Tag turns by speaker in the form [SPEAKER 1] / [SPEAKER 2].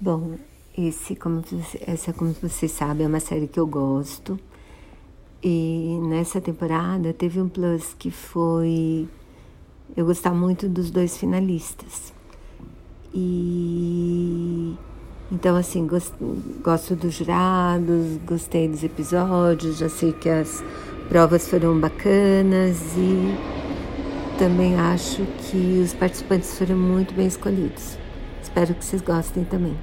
[SPEAKER 1] Bom, esse, como essa, como você sabe, é uma série que eu gosto. E nessa temporada teve um plus que foi eu gostar muito dos dois finalistas. E então assim, gosto, gosto dos jurados, gostei dos episódios, já sei que as provas foram bacanas e também acho que os participantes foram muito bem escolhidos. Espero que vocês gostem também.